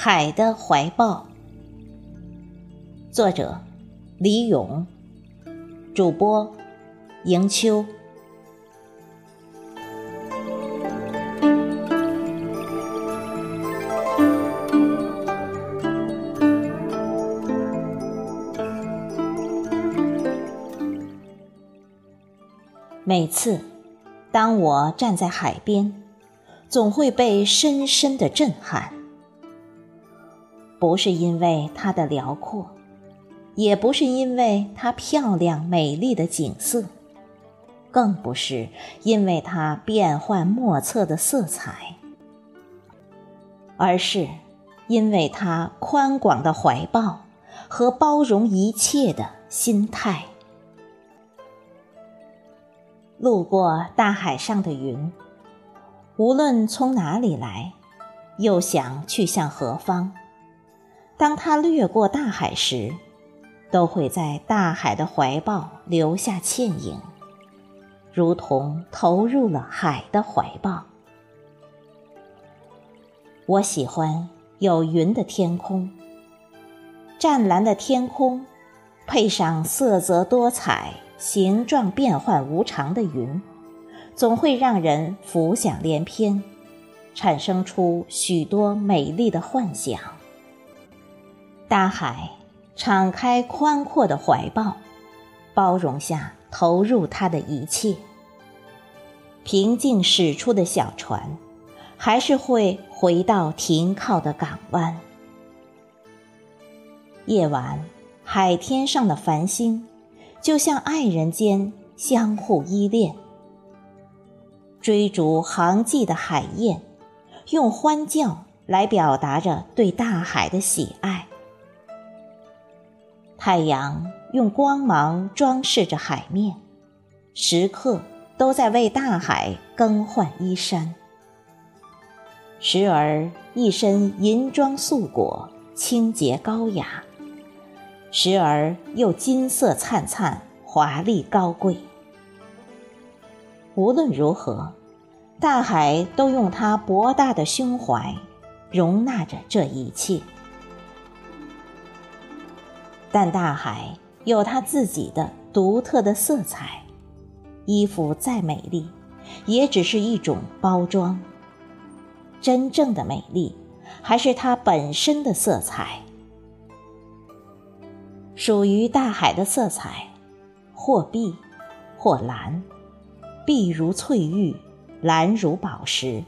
海的怀抱，作者李勇，主播迎秋。每次，当我站在海边，总会被深深的震撼。不是因为它的辽阔，也不是因为它漂亮美丽的景色，更不是因为它变幻莫测的色彩，而是因为它宽广的怀抱和包容一切的心态。路过大海上的云，无论从哪里来，又想去向何方。当他掠过大海时，都会在大海的怀抱留下倩影，如同投入了海的怀抱。我喜欢有云的天空，湛蓝的天空，配上色泽多彩、形状变幻无常的云，总会让人浮想联翩，产生出许多美丽的幻想。大海敞开宽阔的怀抱，包容下投入它的一切。平静驶出的小船，还是会回到停靠的港湾。夜晚，海天上的繁星，就像爱人间相互依恋。追逐航迹的海燕，用欢叫来表达着对大海的喜爱。太阳用光芒装饰着海面，时刻都在为大海更换衣衫。时而一身银装素裹，清洁高雅；时而又金色灿灿，华丽高贵。无论如何，大海都用它博大的胸怀，容纳着这一切。但大海有它自己的独特的色彩，衣服再美丽，也只是一种包装。真正的美丽，还是它本身的色彩。属于大海的色彩，或碧，或蓝，碧如翠玉，蓝如宝石，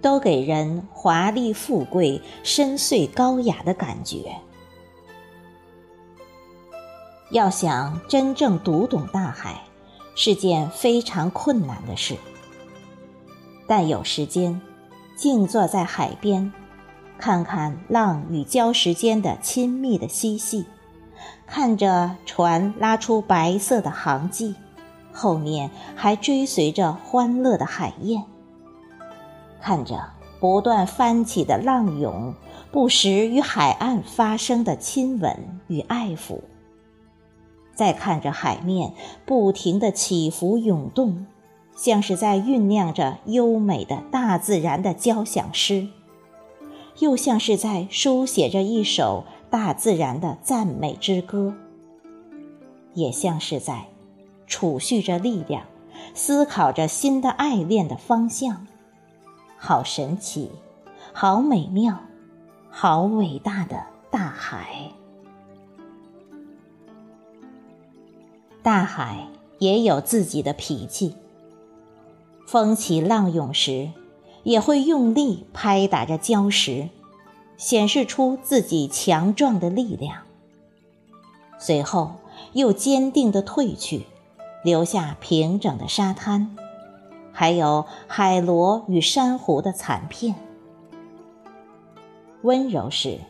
都给人华丽富贵、深邃高雅的感觉。要想真正读懂大海，是件非常困难的事。但有时间，静坐在海边，看看浪与礁石间的亲密的嬉戏，看着船拉出白色的航迹，后面还追随着欢乐的海燕，看着不断翻起的浪涌，不时与海岸发生的亲吻与爱抚。再看着海面不停的起伏涌动，像是在酝酿着优美的大自然的交响诗，又像是在书写着一首大自然的赞美之歌，也像是在储蓄着力量，思考着新的爱恋的方向。好神奇，好美妙，好伟大的大海！大海也有自己的脾气，风起浪涌时，也会用力拍打着礁石，显示出自己强壮的力量。随后又坚定地退去，留下平整的沙滩，还有海螺与珊瑚的残片。温柔时，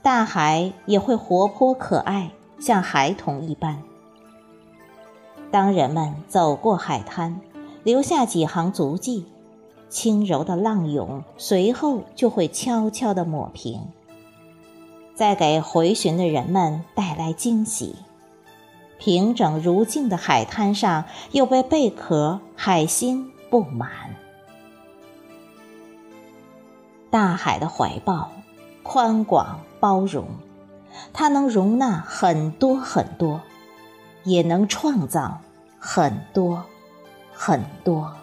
大海也会活泼可爱，像孩童一般。当人们走过海滩，留下几行足迹，轻柔的浪涌随后就会悄悄地抹平，再给回寻的人们带来惊喜。平整如镜的海滩上又被贝壳、海星布满。大海的怀抱宽广包容，它能容纳很多很多，也能创造很多很多。